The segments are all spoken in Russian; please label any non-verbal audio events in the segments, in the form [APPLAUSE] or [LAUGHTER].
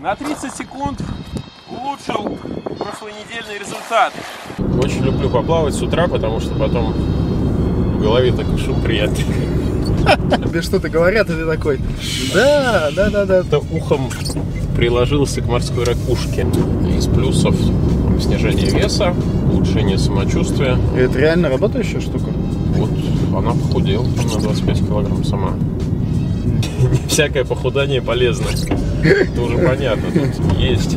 На 30 секунд улучшил прошлонедельный результат. Очень люблю поплавать с утра, потому что потом в голове такой шум приятный. [LAUGHS] Тебе что-то говорят, и ты такой, да, да, да, да. Это ухом приложился к морской ракушке. Из плюсов снижение веса, улучшение самочувствия. И это реально работающая штука? Вот она похудела на 25 килограмм сама. Не [LAUGHS] всякое похудание полезно. Это уже понятно. Тут есть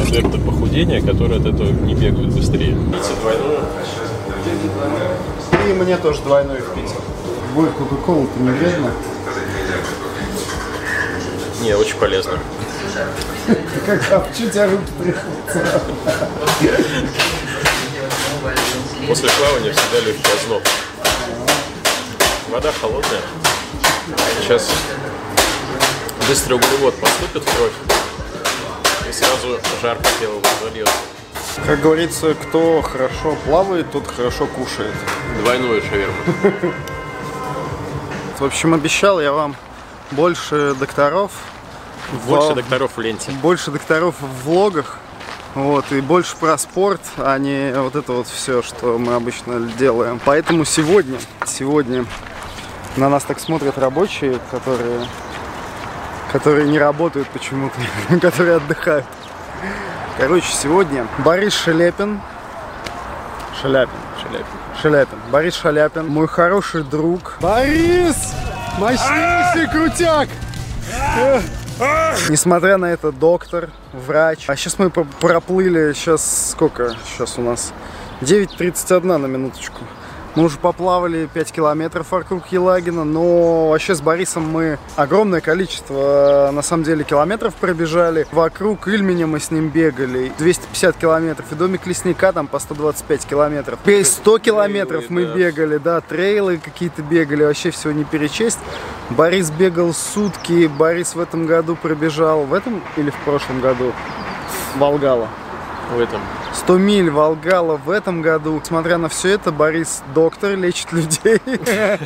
адепты похудения, которые от этого не бегают быстрее. Пить двойную. И мне тоже двойной впить. Будет кока-кола-то не вредно. Не, очень полезно. Как, а что у тебя руки трясутся? После плавания всегда легкий озноб. Вода холодная. Сейчас быстрый углевод поступит в кровь. И сразу жар по телу разольется. Как говорится, кто хорошо плавает, тот хорошо кушает. Двойную шаверму. В общем, обещал я вам больше докторов. Больше в- докторов в ленте. больше докторов в влогах. Вот, и больше про спорт, а не вот это вот все, что мы обычно делаем. Поэтому сегодня, сегодня на нас так смотрят рабочие, которые, которые не работают почему-то, [LAUGHS] которые отдыхают. Короче, сегодня Борис Шелепин, Шаляпин, Шаляпин. Шаляпин, Борис Шаляпин, мой хороший друг. Борис! Мощнейший крутяк! Несмотря на это, доктор, врач. А сейчас мы про- проплыли, сейчас сколько? Сейчас у нас 9.31 на минуточку. Мы уже поплавали 5 километров вокруг Елагина, но вообще с Борисом мы огромное количество, на самом деле, километров пробежали. Вокруг Ильменя мы с ним бегали 250 километров, и домик лесника там по 125 километров. Весь 100 километров мы бегали, да, трейлы какие-то бегали, вообще всего не перечесть. Борис бегал сутки, Борис в этом году пробежал, в этом или в прошлом году? Волгала. В этом. 100 миль Волгала в этом году. Смотря на все это, Борис доктор, лечит людей. [LAUGHS]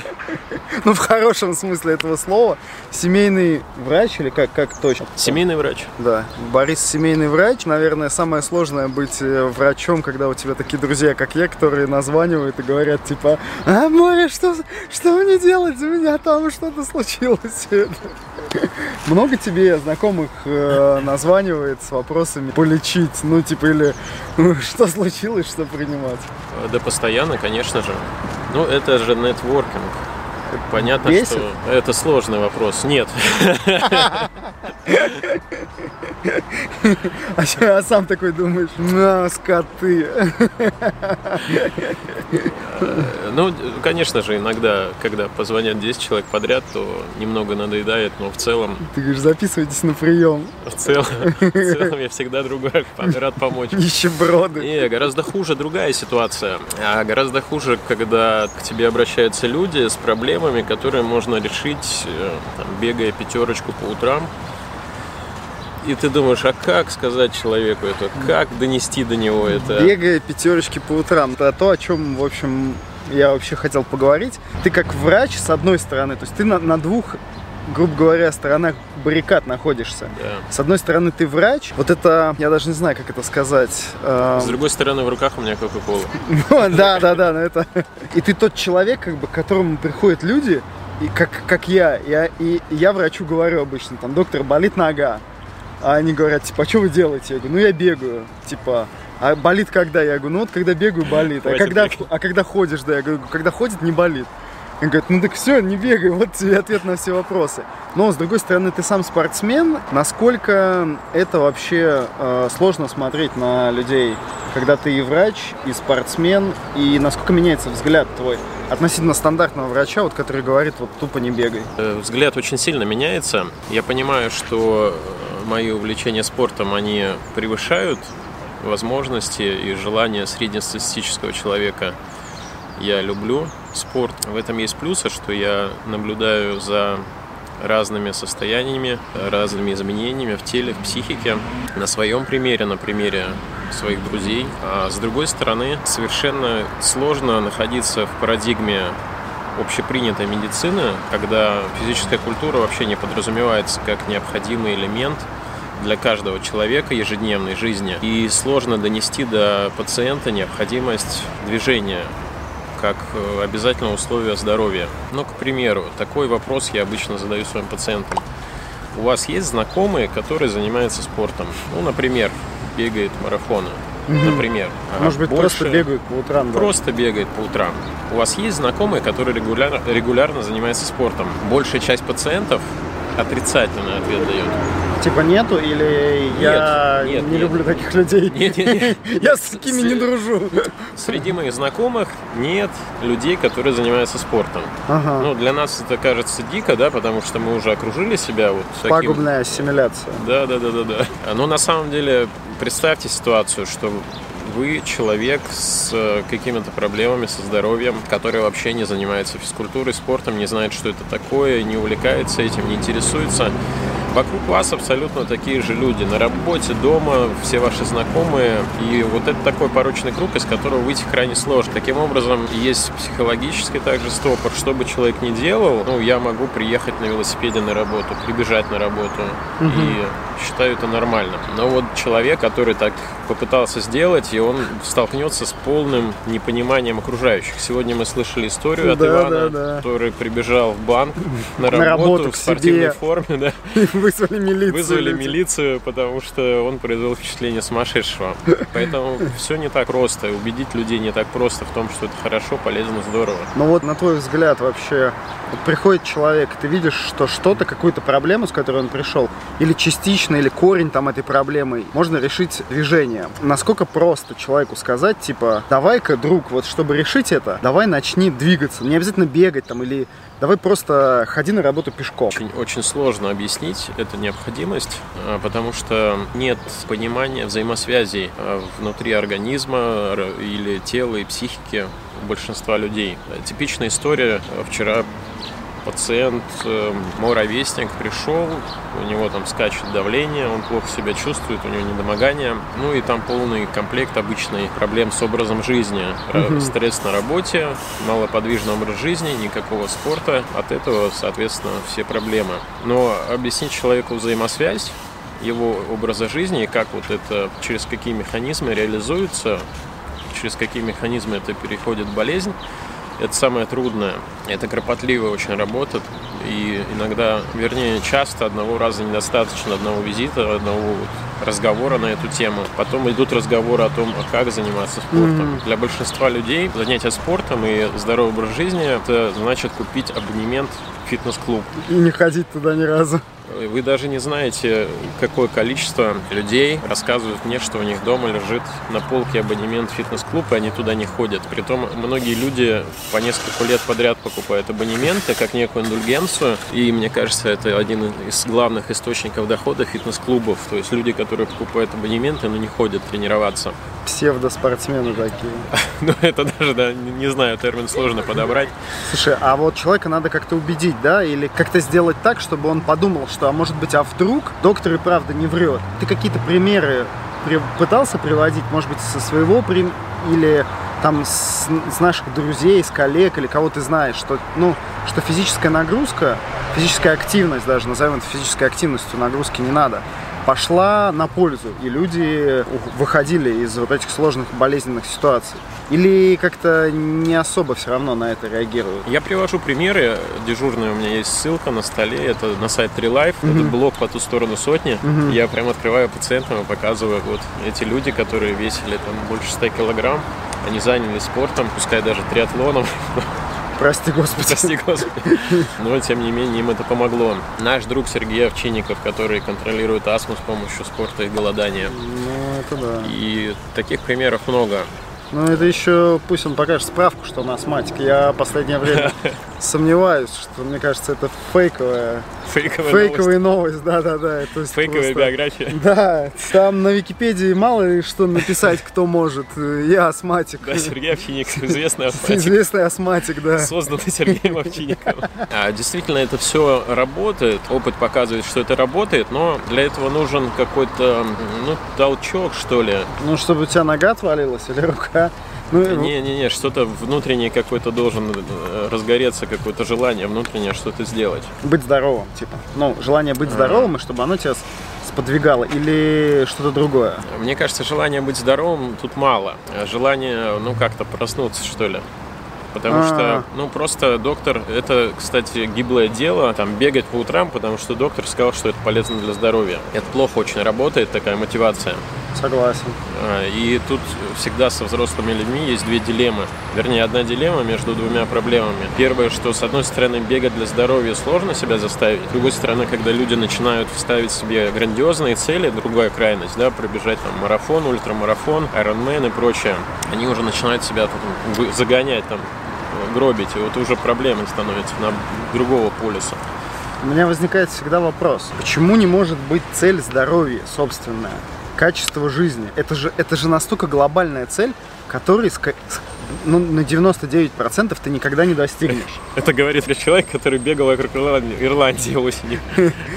Ну, в хорошем смысле этого слова. Семейный врач или как, как точно? Семейный врач. Да, Борис семейный врач. Наверное, самое сложное быть э, врачом, когда у тебя такие друзья, как я, которые названивают и говорят, типа, а, море, что, что мне делать? У меня там что-то случилось. [LAUGHS] Много тебе знакомых э, названивает с вопросами полечить, ну, типа, или ну, [LAUGHS] что случилось, что принимать? Да постоянно, конечно же. Ну, это же нетворкинг. Понятно, Бесит? что это сложный вопрос. Нет. [LAUGHS] А, а сам такой думаешь, на, скоты. Ну, конечно же, иногда, когда позвонят 10 человек подряд, то немного надоедает, но в целом, Ты говоришь, записывайтесь на прием. в целом, в целом я всегда другой рад помочь. Нищеброды. Не, гораздо хуже другая ситуация. А гораздо хуже, когда к тебе обращаются люди с проблемами, которые можно решить, э, там, бегая пятерочку по утрам. И ты думаешь, а как сказать человеку это? Как донести до него это? Бегая пятерочки по утрам. Это то, о чем, в общем, я вообще хотел поговорить. Ты как врач, с одной стороны, то есть ты на, на двух, грубо говоря, сторонах баррикад находишься. Да. С одной стороны, ты врач. Вот это, я даже не знаю, как это сказать. эм, С другой стороны, в руках у меня Кока-Кола. [LAUGHS] Да, да, да, но это... [LAUGHS] И ты тот человек, как бы, к которому приходят люди, и как, как я, я, и я врачу говорю обычно, там, доктор, болит нога. А они говорят, типа, а что вы делаете? Я говорю, ну я бегаю. Типа, а болит когда? Я говорю, ну вот когда бегаю, болит. А когда, а когда ходишь, да, я говорю, когда ходит, не болит. Он говорит, ну так все, не бегай, вот тебе ответ на все вопросы. Но с другой стороны, ты сам спортсмен. Насколько это вообще э, сложно смотреть на людей, когда ты и врач, и спортсмен, и насколько меняется взгляд твой относительно стандартного врача, вот, который говорит, вот тупо не бегай. Э, Взгляд очень сильно меняется. Я понимаю, что мои увлечения спортом, они превышают возможности и желания среднестатистического человека. Я люблю спорт. В этом есть плюсы, что я наблюдаю за разными состояниями, разными изменениями в теле, в психике. На своем примере, на примере своих друзей. А с другой стороны, совершенно сложно находиться в парадигме общепринятой медицины, когда физическая культура вообще не подразумевается как необходимый элемент для каждого человека ежедневной жизни. И сложно донести до пациента необходимость движения как э, обязательное условие здоровья. Ну, к примеру, такой вопрос я обычно задаю своим пациентам. У вас есть знакомые, которые занимаются спортом? Ну, например, бегает марафоны. Например. А Может быть, больше- просто бегают по утрам. да? Просто бегает по утрам. У вас есть знакомые, которые регулярно, регулярно занимаются спортом? Большая часть пациентов отрицательный ответ дает. Типа нету или я нет, не нет. люблю таких людей? [LAUGHS] Нет, нет, нет. [LAUGHS] Я с такими не дружу. Среди моих знакомых нет людей, которые занимаются спортом. Ага. Ну, для нас это кажется дико, да, потому что мы уже окружили себя вот таким... Пагубная ассимиляция. Да, да, да, да, да. Но на самом деле представьте ситуацию, что вы человек с э, какими-то проблемами со здоровьем, который вообще не занимается физкультурой, спортом, не знает, что это такое, не увлекается этим, не интересуется. Вокруг вас абсолютно такие же люди. На работе, дома, все ваши знакомые. И вот это такой порочный круг, из которого выйти крайне сложно. Таким образом, есть психологический также стопор. Что бы человек ни делал, ну, я могу приехать на велосипеде на работу, прибежать на работу. И считаю это нормальным. Но вот человек, который так попытался сделать, и он столкнется с полным непониманием окружающих. Сегодня мы слышали историю от Да, Ивана, да, да. который прибежал в банк [LAUGHS] на На работу, работу в спортивной себе. форме, да. [LAUGHS] Вызвали милицию. Вызвали милицию, потому что он произвел впечатление сумасшедшего. Поэтому [LAUGHS] все не так просто. Убедить людей не так просто в том, что это хорошо, полезно, здорово. Ну вот на твой взгляд вообще, вот приходит человек, ты видишь, что что-то, какую-то проблему, с которой он пришел, или частично, или корень там этой проблемы, можно решить движением. Насколько просто человеку сказать, типа, давай-ка, друг, вот чтобы решить это, давай начни двигаться. Не обязательно бегать там, или давай просто ходи на работу пешком. Очень, очень сложно объяснить эту необходимость, а, потому что нет понимания взаимосвязей а, внутри организма или тела и психики большинства людей. Э, Типичная история. э, Вчера пациент, э, мой ровесник, пришел, у него там скачет давление, он плохо себя чувствует, у него недомогание. Ну и там полный комплект обычный проблем с образом жизни. Э, Стресс на работе, малоподвижный образ жизни, никакого спорта. От этого, соответственно, все проблемы. Но объяснить человеку взаимосвязь его образа жизни и как вот это, через какие механизмы реализуется, через какие механизмы это переходит в болезнь, это самое трудное. Это кропотливая очень работа. И иногда, вернее, часто одного раза недостаточно, одного визита, одного вот разговора на эту тему. Потом идут разговоры о том, а как заниматься спортом. Для большинства людей занятие спортом и здоровый образ жизни это значит купить абонемент в фитнес-клуб. И не ходить туда ни разу. Вы даже не знаете, какое количество людей рассказывают мне, что у них дома лежит на полке абонемент в фитнес-клуб, и они туда не ходят. Притом многие люди по несколько лет подряд покупают абонементы как некую индульгенцию, и мне кажется, это один из главных источников дохода фитнес-клубов. То есть люди, которые покупают абонементы, но не ходят тренироваться. Псевдоспортсмены такие. [LAUGHS] Ну, это даже, да, не знаю, термин сложно подобрать. Слушай, а вот человека надо как-то убедить, да, или как-то сделать так, чтобы он подумал, что, а может быть, а вдруг доктор и правда не врет. Ты какие-то примеры при- пытался приводить, может быть, со своего или там с, с наших друзей, с коллег, или кого ты знаешь, что, ну, что физическая нагрузка, физическая активность даже, назовем это физической активностью, нагрузки не надо, пошла на пользу, и люди выходили из вот этих сложных болезненных ситуаций. Или как-то не особо все равно на это реагируют? Я привожу примеры. Дежурная у меня есть ссылка на столе. Это на сайт Trilife. Это блог по ту сторону сотни. Я прям открываю пациентам и показываю вот эти люди, которые весили там больше 100 килограмм. Они занялись спортом, пускай даже триатлоном. Прости, Господи. Прости, Господи. Но, тем не менее, им это помогло. Наш друг Сергей Овчинников, который контролирует астму с помощью спорта и голодания. Ну, это да. И таких примеров много. Ну, это еще пусть он покажет справку, что он астматик. Я последнее время сомневаюсь, что, мне кажется, это фейковая, Фейковая новость. фейковая новость. Да-да-да. то есть Фейковая просто- биография. Да, там на Википедии мало ли что написать, кто может. Я астматик. Да, Сергей Овчинников, [LAUGHS] известный астматик. Известный астматик, да. созданный Сергеем Овчинниковым. [LAUGHS] А, действительно, это все работает. Опыт показывает, что это работает, но для этого нужен какой-то ну, толчок, что ли. Ну, чтобы у тебя нога отвалилась или рука. Ну, Не-не-не, что-то внутреннее какой-то должен э, разгореться, какое-то желание внутреннее что-то сделать. быть здоровым, типа. Ну, желание быть здоровым, и чтобы оно тебя сподвигало или что-то другое? Мне кажется, желание быть здоровым тут мало. А Желание, ну, как-то проснуться, что ли. Потому А. что, ну, просто доктор, это, кстати, гиблое дело, там, бегать по утрам, потому что доктор сказал, что это полезно для здоровья. Это плохо очень работает, такая мотивация. Согласен. А, И тут всегда со взрослыми людьми есть две дилеммы. Вернее, одна дилемма между двумя проблемами. Первое, что с одной стороны бегать для здоровья сложно себя заставить. С другой стороны, когда люди начинают ставить себе грандиозные цели, другая крайность, да, пробежать там марафон, ультрамарафон, Ironman и прочее, они уже начинают себя там, загонять там гробить, и вот уже проблемой становится на другого полюса. У меня возникает всегда вопрос, почему не может быть цель здоровья собственная, качество жизни? Это же, это же настолько глобальная цель, которой ну, на 99% ты никогда не достигнешь. Это говорит человек, который бегал вокруг Ирландии, осенью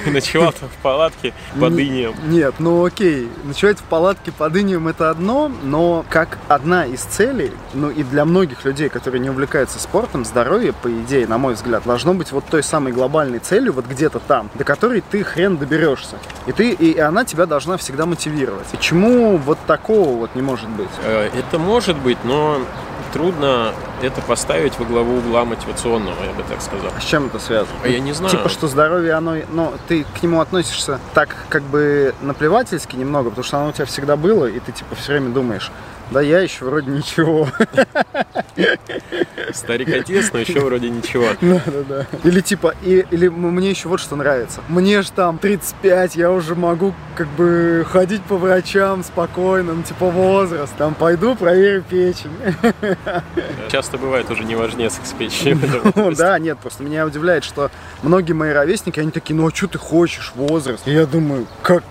и [LAUGHS] ночевал там в палатке под инеем. Нет, ну окей, ночевать в палатке под инеем это одно, но как одна из целей, ну и для многих людей, которые не увлекаются спортом, здоровье, по идее, на мой взгляд, должно быть вот той самой глобальной целью, вот где-то там, до которой ты хрен доберешься. И ты, и она тебя должна всегда мотивировать. Почему вот такого вот не может быть? Э, Это может быть, но трудно это поставить во главу угла мотивационного, я бы так сказал. А с чем это связано? А я не знаю. Типа, что здоровье, оно, ну, ты к нему относишься так, как бы наплевательски немного, потому что оно у тебя всегда было, и ты, типа, все время думаешь, да я еще вроде ничего. Старик отец, но еще вроде ничего. [LAUGHS] Да-да-да. Или типа, и, или мне еще вот что нравится. Мне же там 35, я уже могу как бы ходить по врачам спокойно, ну типа возраст. Там пойду проверю печень. [LAUGHS] Часто бывает уже не важнец с печенью. в этом Ну, возрасте. да, нет, просто меня удивляет, что многие мои ровесники, они такие, ну а что ты хочешь, возраст? И я думаю, как,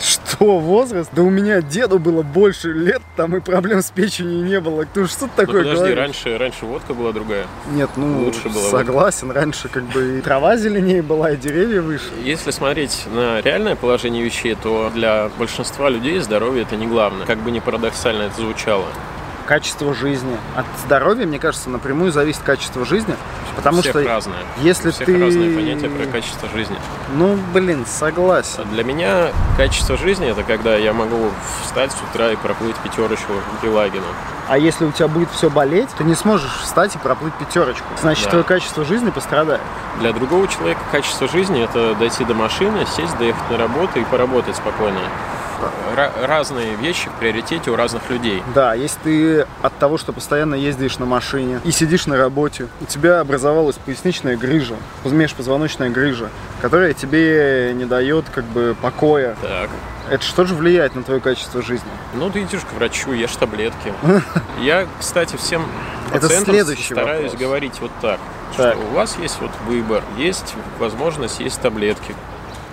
что, возраст? Да у меня деду было больше лет, там и проблем с печенью не было. Ты что Ну, такое подожди, говоришь? раньше, раньше водка была другая. Нет, ну, Лучше было, согласен, раньше как бы и трава зеленее была, и деревья выше. Если смотреть на реальное положение вещей, то для большинства людей здоровье это не главное. Как бы ни парадоксально это звучало. Качество жизни. От здоровья, мне кажется, напрямую зависит качество жизни, потому У всех что разное. если У всех ты... разные понятия про качество жизни. Ну, блин, согласен. Для меня качество жизни это когда я могу встать с утра и проплыть пятерочку к Елагину. А если у тебя будет все болеть, ты не сможешь встать и проплыть пятерочку. Значит, Да. твое качество жизни пострадает. Для другого человека качество жизни это дойти до машины, сесть, доехать на работу и поработать спокойно. Ра- разные вещи в приоритете у разных людей. Да, если ты от того, что постоянно ездишь на машине и сидишь на работе, у тебя образовалась поясничная грыжа, межпозвоночная грыжа, которая тебе не дает как бы покоя. Так. Это что же влияет на твое качество жизни? Ну, ты идешь к врачу, ешь таблетки. [LAUGHS] Я, кстати, всем пациентам стараюсь вопрос. говорить вот так, Так. что у вас есть вот выбор, есть возможность есть таблетки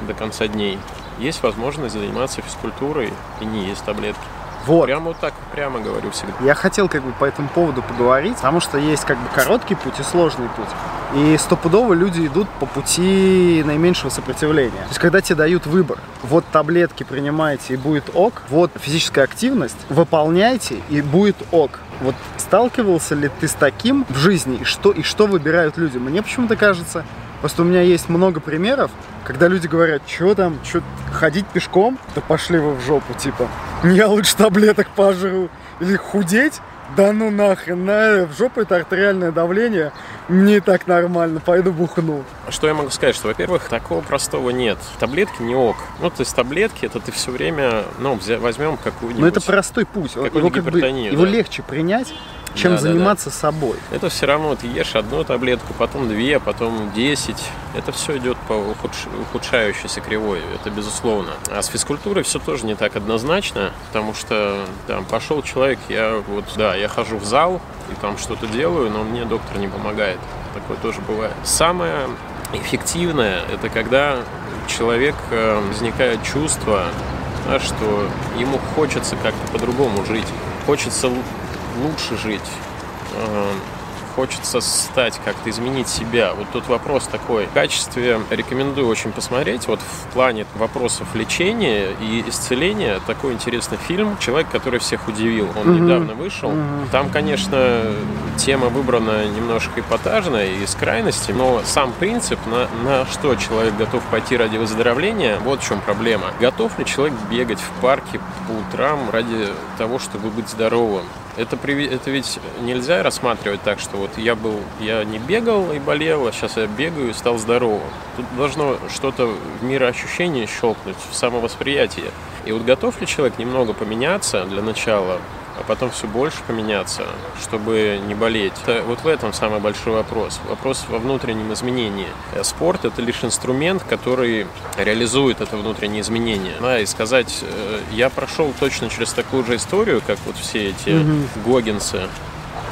до конца дней, есть возможность заниматься физкультурой и не есть таблетки. Вот. Прямо вот так прямо говорю всегда. Я хотел как бы по этому поводу поговорить, потому что есть как бы короткий путь и сложный путь. И стопудово люди идут по пути наименьшего сопротивления. То есть, когда тебе дают выбор, вот таблетки принимайте и будет ок, вот физическая активность, выполняйте и будет ок. Вот сталкивался ли ты с таким в жизни, и что, и что выбирают люди? Мне почему-то кажется, просто у меня есть много примеров, когда люди говорят, что там, что ходить пешком, да пошли вы в жопу, типа, я лучше таблеток пожру. Или худеть, да ну нахрен, на, в жопу это артериальное давление, мне и так нормально, пойду бухну. Что я могу сказать, что, во-первых, такого простого нет. Таблетки не ок. Ну, то есть таблетки, это ты все время, ну, возьмем какую-нибудь... Но это простой путь, его, как бы, его да. легче принять, чем Да, да, да. заниматься собой. Это все равно ты ешь одну таблетку, потом две, потом десять. Это все идет по ухудш- ухудшающейся кривой, это безусловно. А с физкультурой все тоже не так однозначно, потому что там пошел человек, я вот, да, я хожу в зал и там что-то делаю, но мне доктор не помогает. Такое тоже бывает. Самое эффективное это когда у человека э, возникает чувство, да, что ему хочется как-то по-другому жить, хочется лучше жить. Э, хочется стать, как-то изменить себя. Вот тут вопрос такой. В качестве рекомендую очень посмотреть. Вот в плане вопросов лечения и исцеления такой интересный фильм «Человек, который всех удивил». Он Мгм. недавно вышел. Мгм. Там, конечно, тема выбрана немножко эпатажная и из крайности, но сам принцип, на, на что человек готов пойти ради выздоровления, вот в чем проблема. Готов ли человек бегать в парке по утрам ради того, чтобы быть здоровым? Это, это ведь нельзя рассматривать так, что вот я был, я не бегал и болел, а сейчас я бегаю и стал здоровым. Тут должно что-то в мироощущении щелкнуть, в самовосприятии. И вот готов ли человек немного поменяться для начала, а потом все больше поменяться, чтобы не болеть. Это, вот в этом самый большой вопрос. Вопрос во внутреннем изменении. Э, Спорт это лишь инструмент, который реализует это внутреннее изменение. Да, и сказать, э, я прошел точно через такую же историю, как вот все эти Мгм. гогинцы.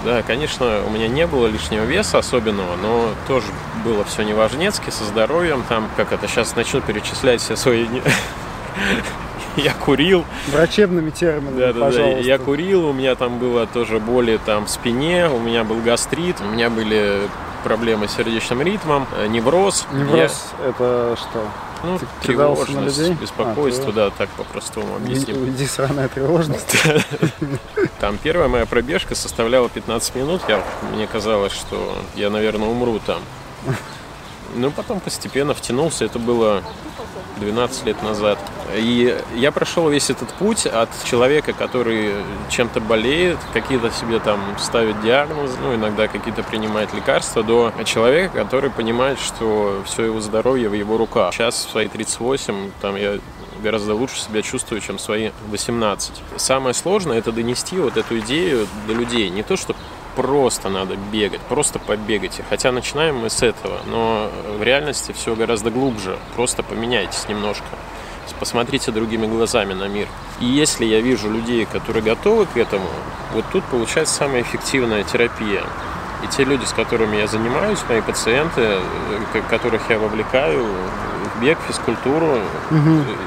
Да, конечно, у меня не было лишнего веса особенного, но тоже было все неважнецки, со здоровьем. Там, как это, сейчас начну перечислять все свои... [LAUGHS] [LAUGHS] Я курил, Врачебными терминами, да, да, да. пожалуйста. Я курил, у меня там было тоже боли там в спине, у меня был гастрит, у меня были проблемы с сердечным ритмом, э, невроз. Невроз это что? Я- ну, Ты кидался на тревожность, людей? беспокойство, А, да, так по-простому объясним. Уйди, сраная тревожность. [LAUGHS] Там первая моя пробежка составляла 15 минут. Я, мне казалось, что я, наверное, умру там. [LAUGHS] Ну, потом постепенно втянулся. Это было 12 лет назад. И я прошел весь этот путь от человека, который чем-то болеет, какие-то себе там ставит диагнозы, ну, иногда какие-то принимает лекарства, до человека, который понимает, что все его здоровье в его руках. Сейчас в свои 38, там я гораздо лучше себя чувствую, чем свои 18. Самое сложное это донести вот эту идею до людей. Не то, что просто надо бегать, просто побегайте. Хотя начинаем мы с этого, но в реальности все гораздо глубже. Просто поменяйтесь немножко. Посмотрите другими глазами на мир. И если я вижу людей, которые готовы к этому, вот тут получается самая эффективная терапия. И те люди, с которыми я занимаюсь, мои пациенты, которых я вовлекаю в бег, физкультуру, э,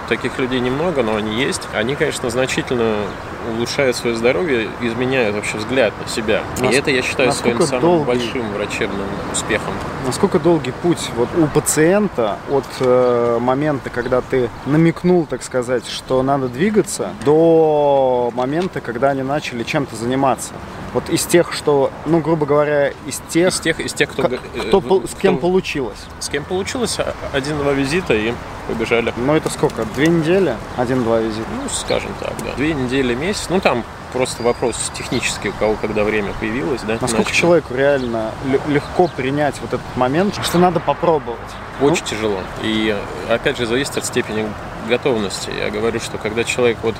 таких людей немного, но они есть. Они, конечно, значительно улучшают свое здоровье, изменяют вообще взгляд на себя. И Нас- это я считаю своим самым долгий- большим врачебным успехом. Насколько долгий путь вот у пациента от э, момента, когда ты намекнул, так сказать, что надо двигаться, до момента, когда они начали чем-то заниматься? Вот из тех, что, ну, грубо говоря, из тех, Из тех, из тех кто, э, кто пол- с кем кто- получилось. с кем получилось, а- один-два визита и побежали. Ну, это сколько? Две недели? Один-два визита. Ну, скажем так, да. Две недели, месяц. Ну, там просто вопрос технический, у кого когда время появилось, да. Насколько начали. человеку реально легко принять вот этот момент, что надо попробовать? Очень тяжело. И опять же зависит от степени готовности. Я говорю, что когда человек вот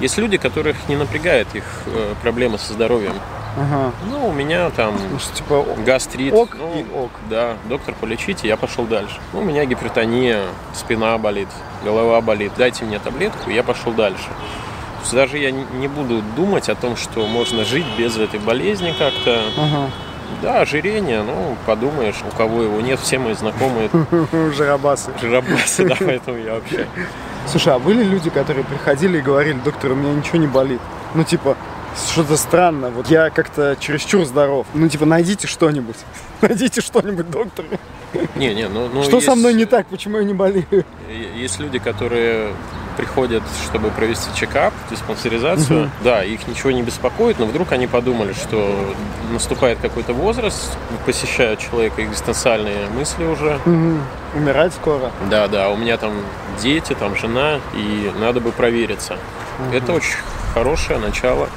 есть люди, которых не напрягает их э, проблемы со здоровьем. Ага. Ну, у меня там Ну, что, типа, гастрит. ок ну, и ок. Да, доктор, полечите, я пошел дальше. Ну, у меня гипертония, спина болит, голова болит. Дайте мне таблетку, я пошел дальше. То есть даже я не не буду думать о том, что можно жить без этой болезни как-то. Ага. Да, ожирение, ну, подумаешь, у кого его нет, все мои знакомые [LAUGHS] Жиробасы. жиробасы, да, [LAUGHS] поэтому я вообще... Слушай, а были люди, которые приходили и говорили, доктор, у меня ничего не болит? Ну, типа, что-то странно, вот я как-то чересчур здоров. Ну, типа, найдите что-нибудь. [LAUGHS] Найдите что-нибудь, доктор. Не, не, ну... ну Что со есть- мной не так, почему я не болею? Есть люди, которые приходят, чтобы провести чекап, диспансеризацию. Да, их ничего не беспокоит, но вдруг они подумали, что наступает какой-то возраст, посещают человека экзистенциальные мысли уже. Мгм. Умирать скоро. Да, да, у меня там дети, там жена, и надо бы провериться. Это очень хорошее начало.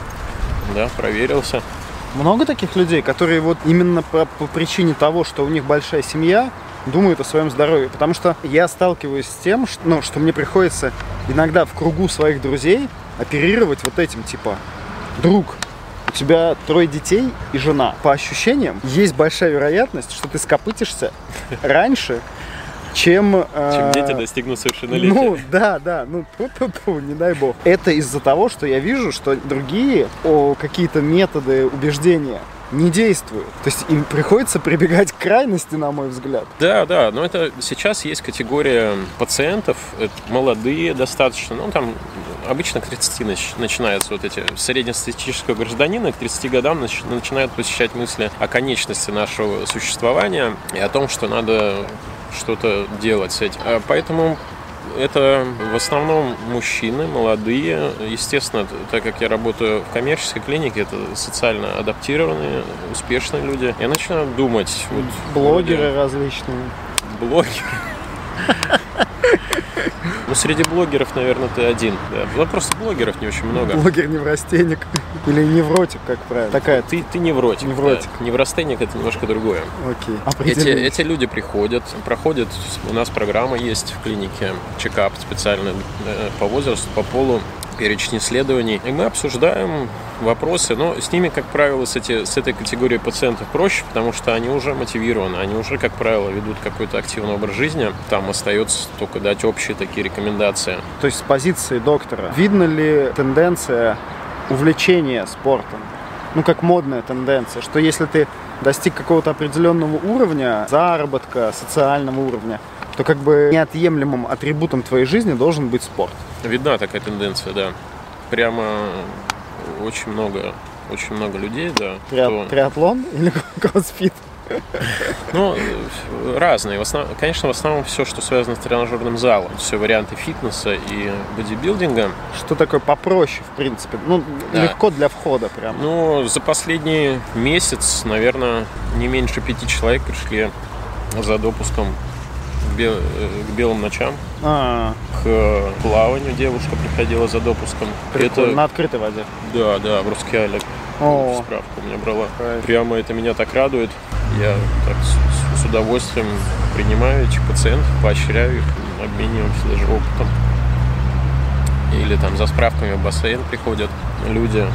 Да, проверился. Много таких людей, которые вот именно по, по причине того, что у них большая семья, думают о своем здоровье. Потому что я сталкиваюсь с тем, что, ну, что мне приходится иногда в кругу своих друзей оперировать вот этим, типа, друг, у тебя трое детей и жена. По ощущениям, есть большая вероятность, что ты скопытишься раньше, чем... э, Чем дети достигнут совершеннолетия. ну, да, да, ну, тьфу-тьфу-тьфу, не дай бог. Это из-за того, что я вижу, что другие какие-то методы убеждения не действуют. То есть им приходится прибегать к крайности, на мой взгляд. Да, да, но это сейчас есть категория пациентов, это молодые достаточно, ну там обычно к 30 нач- начинаются вот эти среднестатистического гражданина, к 30 годам нач- начинают посещать мысли о конечности нашего существования и о том, что надо что-то делать с этим. А Поэтому это в основном мужчины, молодые. Естественно, так как я работаю в коммерческой клинике, это социально адаптированные, успешные люди. Я начинаю думать. Вот, Блогеры различные. вроде Блогеры. [LAUGHS] Ну, среди блогеров, наверное, ты один. Да. Ну, просто блогеров не очень много. Блогер-неврастенник. [LAUGHS] Или невротик, как правильно. Такая Ты, ты невротик. Невротик. Да. Неврастенник это немножко другое. Окей. Эти, эти люди приходят, проходят, у нас программа есть в клинике, чекап специально э, по возрасту, по полу, перечень исследований. И мы обсуждаем вопросы, но с ними, как правило, с, эти, с этой категорией пациентов проще, потому что они уже мотивированы, они уже, как правило, ведут какой-то активный образ жизни. Там остается только дать общие такие рекомендации. То есть с позиции доктора, видно ли тенденция увлечения спортом? Ну, как модная тенденция, что если ты достиг какого-то определенного уровня, заработка, социального уровня, то как бы неотъемлемым атрибутом твоей жизни должен быть спорт. Видна такая тенденция, да. Прямо очень много, очень много людей, да. Триа- кто- Триатлон или [LAUGHS] кроссфит? Ну, э, разные. В основ- Конечно, в основном все, что связано с тренажерным залом. Все варианты фитнеса и бодибилдинга. Что такое попроще, в принципе? Ну, Да. легко для входа прям. Ну, за последний месяц, наверное, не меньше пяти человек пришли за допуском к, бел- э, к белым ночам. А, К плаванию девушка приходила за допуском. прикольно. Это, На открытой воде. да, да, в Рускеале О, справку у меня брала. кайф. Прямо это меня так радует. Я так с, с удовольствием принимаю этих пациентов, поощряю их, обмениваемся даже опытом. Или там за справками в бассейн приходят люди.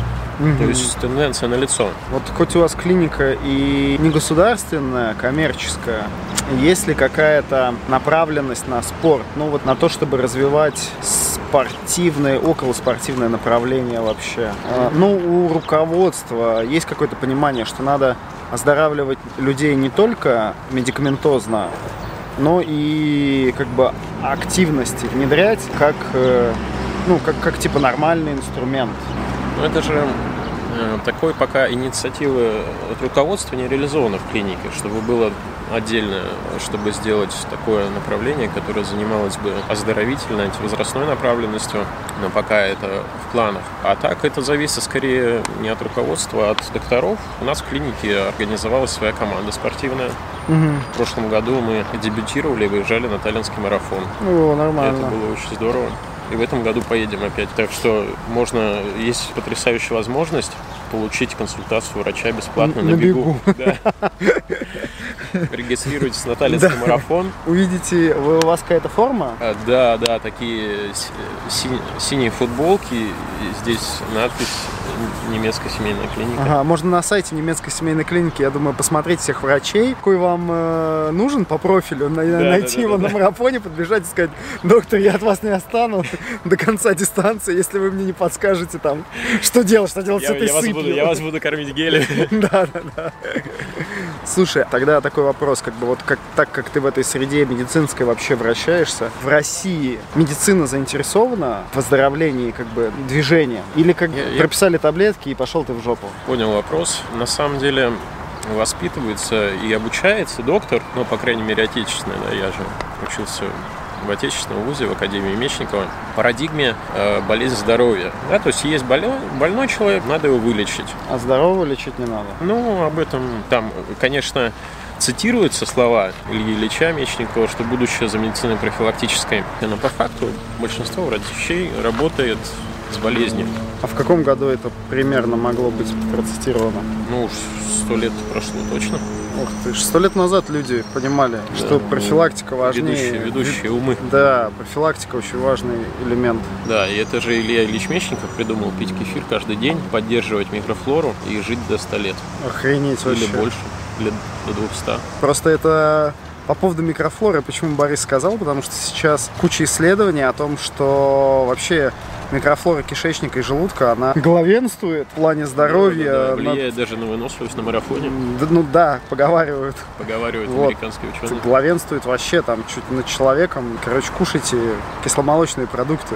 То есть тенденция на лицо. Вот хоть у вас клиника и не государственная, коммерческая, есть ли какая-то направленность на спорт? Ну вот на то, чтобы развивать спортивное, околоспортивное направление вообще. А, Ну, у руководства есть какое-то понимание, что надо оздоравливать людей не только медикаментозно, но и как бы активности внедрять как, э, ну, как, как типа нормальный инструмент. Но это же такой пока инициативы от руководства не реализовано в клинике, чтобы было отдельно, чтобы сделать такое направление, которое занималось бы оздоровительной, антивозрастной направленностью, но пока это в планах. А так это зависит скорее не от руководства, а от докторов. У нас в клинике организовалась своя команда спортивная. В прошлом году мы дебютировали и выезжали на таллинский марафон. О, Это нормально. было очень здорово. И в этом году поедем опять. Так что можно, есть потрясающая возможность получить консультацию врача бесплатно На на, бегу. бегу. Да. Регистрируйтесь на таллинский Да. марафон. Увидите, вы, у вас какая-то форма? А, Да, да, такие си- си- синие футболки. Здесь надпись немецкая семейная клиника. Ага, можно на сайте немецкой семейной клиники, я думаю, посмотреть всех врачей, какой вам э, нужен по профилю, на- найти да, его да, на да. марафоне, подбежать и сказать, доктор, я от вас не остану до конца дистанции, если вы мне не подскажете там, что делать, что делать с Я, этой я вас сыпью. буду, я вас буду кормить гелем. [LAUGHS] Да, да, да. Слушай, тогда такой вопрос, как бы вот как, так как ты в этой среде медицинской вообще вращаешься, в России медицина заинтересована в оздоровлении как бы движения? Или как Я- я- прописали таблетки и пошел ты в жопу? Понял вопрос. На самом деле воспитывается и обучается доктор, ну, по крайней мере, отечественный, да, я же учился в отечественном вузе, в Академии Мечникова, парадигме э, болезнь здоровья. Да, то есть есть больной, больной человек, надо его вылечить. А здорового лечить не надо. Ну, об этом там, конечно, цитируются слова Ильи Ильича Мечникова, что будущее за медициной профилактической. Но по факту большинство врачей работает с болезнью. А в каком году это примерно могло быть процитировано? Ну, уж сто лет прошло точно. Ух ты, сто лет назад люди понимали, что ну, профилактика важнее. Ведущие, ведущие умы. Да, профилактика очень важный элемент. Да, и это же Илья Ильич Мечников придумал пить кефир каждый день, поддерживать микрофлору и жить до 100 лет. Охренеть вообще. Или больше, лет до 200. Просто это по поводу микрофлоры, почему Борис сказал, потому что сейчас куча исследований о том, что вообще микрофлора кишечника и желудка, она главенствует в плане здоровья. Да, да, над- влияет даже на выносливость на марафоне, Да, Ну да, поговаривают. поговаривают Вот. американские ученые. Главенствует вообще там чуть над человеком. Короче, кушайте кисломолочные продукты.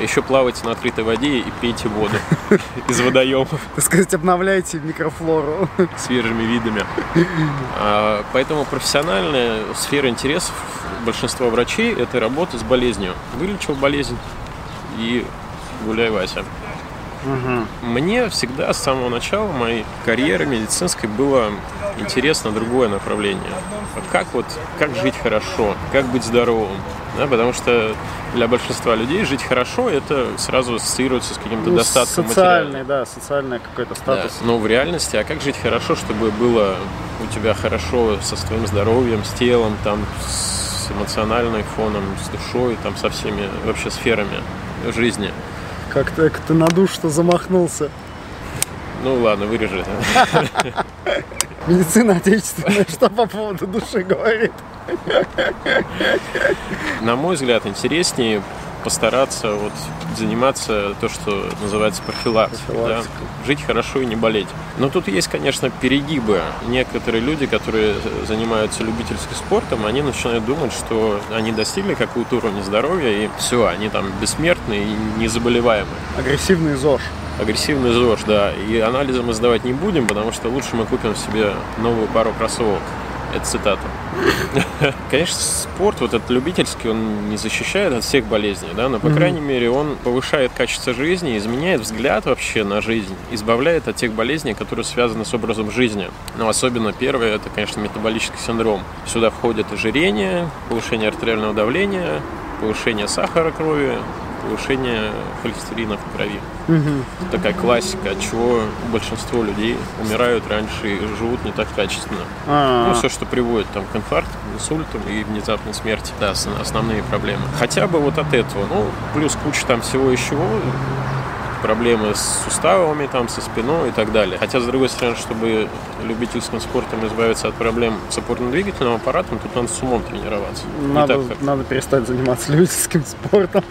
Еще плавайте на открытой воде и пейте воду [LAUGHS] из водоемов Так сказать, обновляйте микрофлору. свежими видами. [LAUGHS] А, Поэтому профессиональная сфера интересов большинства врачей – это работа с болезнью. Вылечил болезнь и гуляй, Вася. Мне всегда с самого начала моей карьеры медицинской было интересно другое направление. А Как вот, как жить хорошо, как быть здоровым. Да, потому что для большинства людей жить хорошо это сразу ассоциируется с каким-то Ну, достатком социальный, материальным. да, социальный какой-то Да, статус. но в реальности, а как жить хорошо, чтобы было у тебя хорошо со своим здоровьем, с телом, там, с эмоциональным фоном, с душой, там, со всеми вообще сферами жизни. Как ты, как ты на душ-то замахнулся. Ну ладно, вырежи. [LAUGHS] Медицина отечественная, [LAUGHS] что по поводу души говорит? На мой взгляд, интереснее постараться вот заниматься то, что называется профилактикой. да. Жить хорошо и не болеть. Но тут есть, конечно, перегибы. Некоторые люди, которые занимаются любительским спортом, они начинают думать, что они достигли какого-то уровня здоровья, и все, они там бессмертны и незаболеваемы. Агрессивный ЗОЖ. Агрессивный ЗОЖ, да. И анализы мы сдавать не будем, потому что лучше мы купим себе новую пару кроссовок. Это цитата. Конечно, спорт, вот этот любительский, он не защищает от всех болезней, да, но, по крайней мере, он повышает качество жизни, изменяет взгляд вообще на жизнь, избавляет от тех болезней, которые связаны с образом жизни. Но особенно первое, это, конечно, метаболический синдром. Сюда входит ожирение, повышение артериального давления, повышение сахара крови, повышение холестерина в крови. Такая классика, от чего большинство людей умирают раньше и живут не так качественно. А, Ну, все, что приводит там, к инфаркту, инсультам и внезапной смерти. Да, ос- основные проблемы. Хотя бы вот от этого. Ну, плюс куча там всего еще проблемы с суставами, там, со спиной и так далее. Хотя, с другой стороны, чтобы любительским спортом избавиться от проблем с опорно-двигательным аппаратом, тут надо с умом тренироваться. Надо, так, как- надо перестать заниматься любительским спортом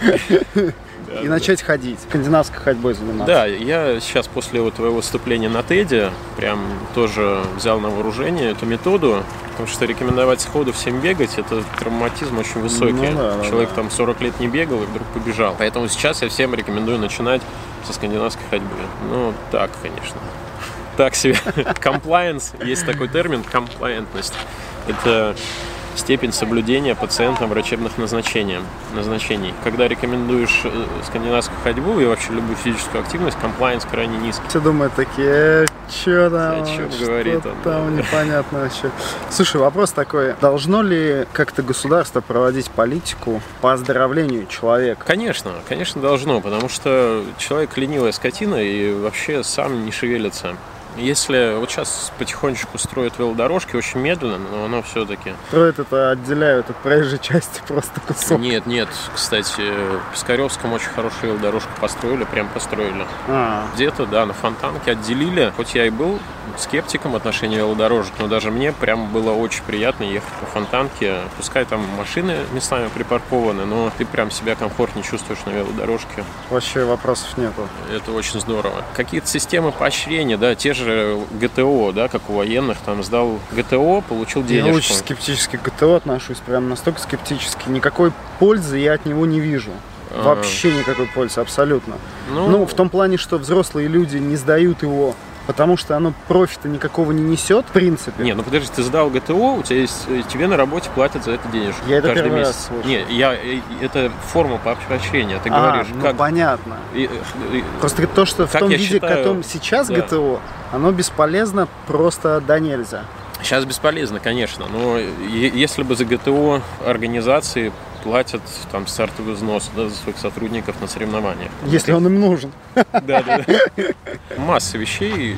Да, и да. начать ходить. Скандинавской ходьбой заниматься. Да, я сейчас после вот твоего выступления на TED прям тоже взял на вооружение эту методу, потому что рекомендовать сходу всем бегать, это травматизм очень высокий. Ну да, Человек да. там 40 лет не бегал и вдруг побежал. Поэтому сейчас я всем рекомендую начинать со скандинавской ходьбы. Ну, так, конечно. Так себе. [LAUGHS] Комплайенс, есть такой термин, комплайентность. Это степень соблюдения пациентом врачебных назначений. назначений. Когда рекомендуешь э, скандинавскую ходьбу и вообще любую физическую активность, комплайенс крайне низкий. Все думают такие, что там, О чём что говорит он, там да. непонятно вообще. Слушай, вопрос такой, должно ли как-то государство проводить политику по оздоровлению человека? Конечно, конечно должно, потому что человек ленивая скотина и вообще сам не шевелится. Если вот сейчас потихонечку строят велодорожки, очень медленно, но оно все-таки Строят это, отделяют от проезжей части [LAUGHS] просто кусок. Нет, нет, кстати, в Пискаревском очень хорошую велодорожку построили, прям построили. А, Где-то, да, на Фонтанке отделили. Хоть я и был скептиком в отношении велодорожек, но даже мне прям было очень приятно ехать по Фонтанке. Пускай там машины местами припаркованы, но ты прям себя комфортнее чувствуешь на велодорожке. вообще вопросов нету. Это очень здорово. Какие-то системы поощрения, да, те же ГТО, да, как у военных, там сдал ГТО, получил Я денежку. очень скептически к ГТО отношусь, прям настолько скептически. Никакой пользы я от него не вижу. А. Вообще никакой пользы, абсолютно. Ну, в том плане, что взрослые люди не сдают его, потому что оно профита никакого не несет, в принципе. Не, ну подожди, ты сдал ГТО, у тебя есть, э, тебе на работе платят за это денежку. Я это первый раз месяц. слышу. Не, я, э, это форма поощрения. Ты А, говоришь, ну как... понятно. и- и- Просто то, что в том виде, считаю, в котором сейчас да. ГТО, оно бесполезно просто до нельзя. Сейчас бесполезно, конечно, но если бы за ГТО организации платят там стартовый взнос да, за своих сотрудников на соревнования. Если он им нужен. Да, да, да. Масса вещей.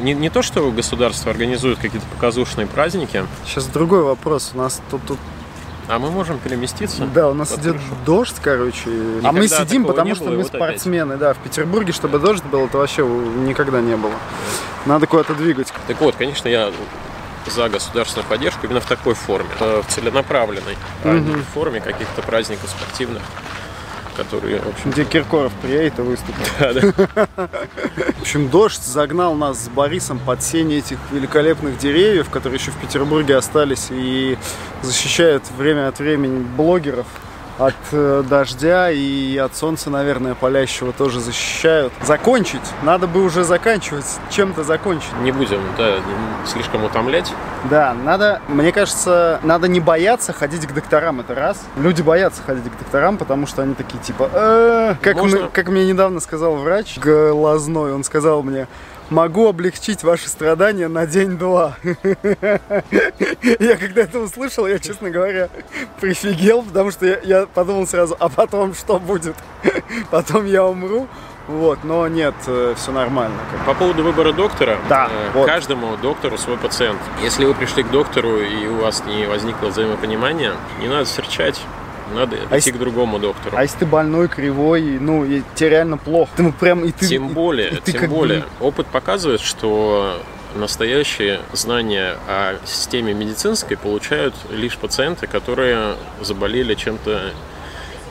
Не, не то, что государство организует какие-то показушные праздники, Сейчас другой вопрос. У нас тут, тут а мы можем переместиться. да, у нас идет хорошо. дождь, короче. а мы Никогда сидим, потому что было, и мы вот опять. спортсмены. Да, в Петербурге, чтобы дождь был, это вообще никогда не было. Надо куда-то двигать. Так вот, конечно, я за государственную поддержку именно в такой форме, в целенаправленной, а не в форме каких-то праздников спортивных. который, в общем, Где Киркоров приедет и выступит. да, да. В общем, дождь загнал нас с Борисом под сень этих великолепных деревьев, которые еще в Петербурге остались и защищают время от времени блогеров от э, дождя и от солнца, наверное, палящего тоже защищают. Закончить. Надо бы уже заканчивать. Чем-то закончить. не будем да, слишком утомлять. Да, надо, мне кажется, надо не бояться ходить к докторам, это раз. Люди боятся ходить к докторам, потому что они такие типа, «Э, как, мы- как мне недавно сказал врач глазной, он сказал мне, могу облегчить ваши страдания на день-два. Я когда это услышал, я, честно говоря, прифигел, потому что я, я подумал сразу, а потом что будет? Потом я умру. Вот, но нет, все нормально. По поводу выбора доктора, Да, э, вот. каждому доктору свой пациент. Если вы пришли к доктору и у вас не возникло взаимопонимания, не надо серчать, надо А идти если- к другому доктору. А если ты больной, кривой, ну, и тебе реально плохо. Ты ну, прям и ты. Тем и- более, и ты тем как бы- более, опыт показывает, что настоящие знания о системе медицинской получают лишь пациенты, которые заболели чем-то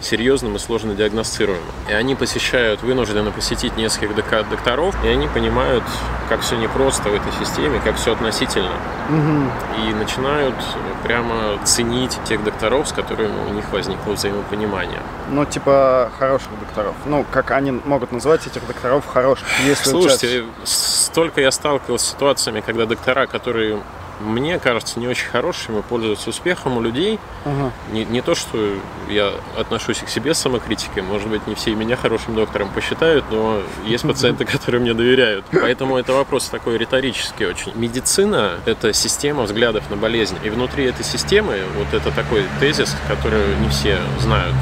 серьезным и сложно диагностируемым. И они посещают, вынуждены посетить нескольких докторов, и они понимают, как все непросто в этой системе, как все относительно. Мгм. И начинают прямо ценить тех докторов, с которыми у них возникло взаимопонимание. Ну, типа, хороших докторов. Ну, как они могут называть этих докторов хороших, если Слушайте, столько я сталкивался с ситуациями, когда доктора, которые мне кажется не очень хорошими, пользуются успехом у людей. Ага. Не, не то, что я отношусь к себе с самокритикой, может быть, не все меня хорошим доктором посчитают, но есть [LAUGHS] пациенты, которые мне доверяют. Поэтому это вопрос такой риторический очень. Медицина – это система взглядов на болезнь. И внутри этой системы, вот это такой тезис, который не все знают,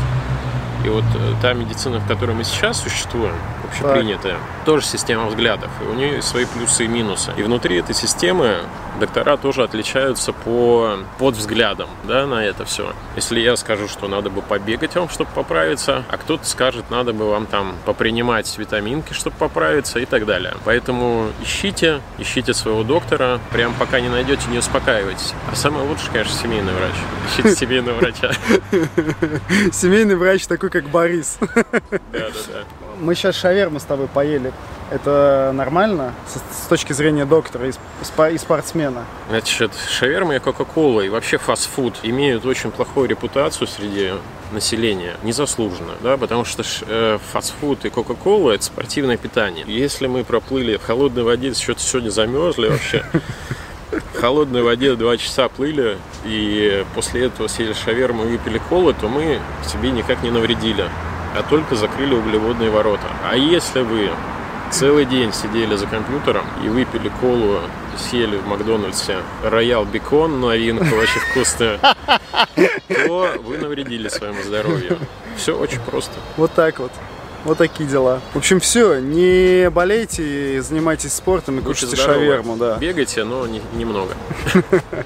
и вот э, та медицина, в которой мы сейчас существуем, общепринятая, тоже система взглядов. И у нее свои плюсы и минусы. И внутри этой системы доктора тоже отличаются по под взглядом да, на это все. Если я скажу, что надо бы побегать вам, чтобы поправиться, а кто-то скажет, надо бы вам там попринимать витаминки, чтобы поправиться и так далее. Поэтому ищите, ищите своего доктора, прям пока не найдете, не успокаивайтесь. А самое лучшее, конечно, семейный врач. Ищите семейного врача. [LAUGHS] Семейный врач такой, как Борис. Да, да, да. Мы сейчас шаверму с тобой поели. Это нормально с, с точки зрения доктора и, и спортсмена? Значит, шаверма и кока-кола и вообще фастфуд имеют очень плохую репутацию среди населения, незаслуженно, да, потому что э, фастфуд и кока-кола это спортивное питание. Если мы проплыли в холодной воде, что-то сегодня замерзли вообще, в холодной воде два часа плыли и после этого съели шаверму и выпили колы, то мы себе никак не навредили, а только закрыли углеводные ворота. А если вы целый день сидели за компьютером и выпили колу, съели в Макдональдсе роял бекон, новинку очень вкусную, то вы навредили своему здоровью. Все очень просто. Вот так вот. Вот такие дела. В общем, все, не болейте, занимайтесь спортом и кушайте шаверму, да. Бегайте, но не- немного. [LAUGHS]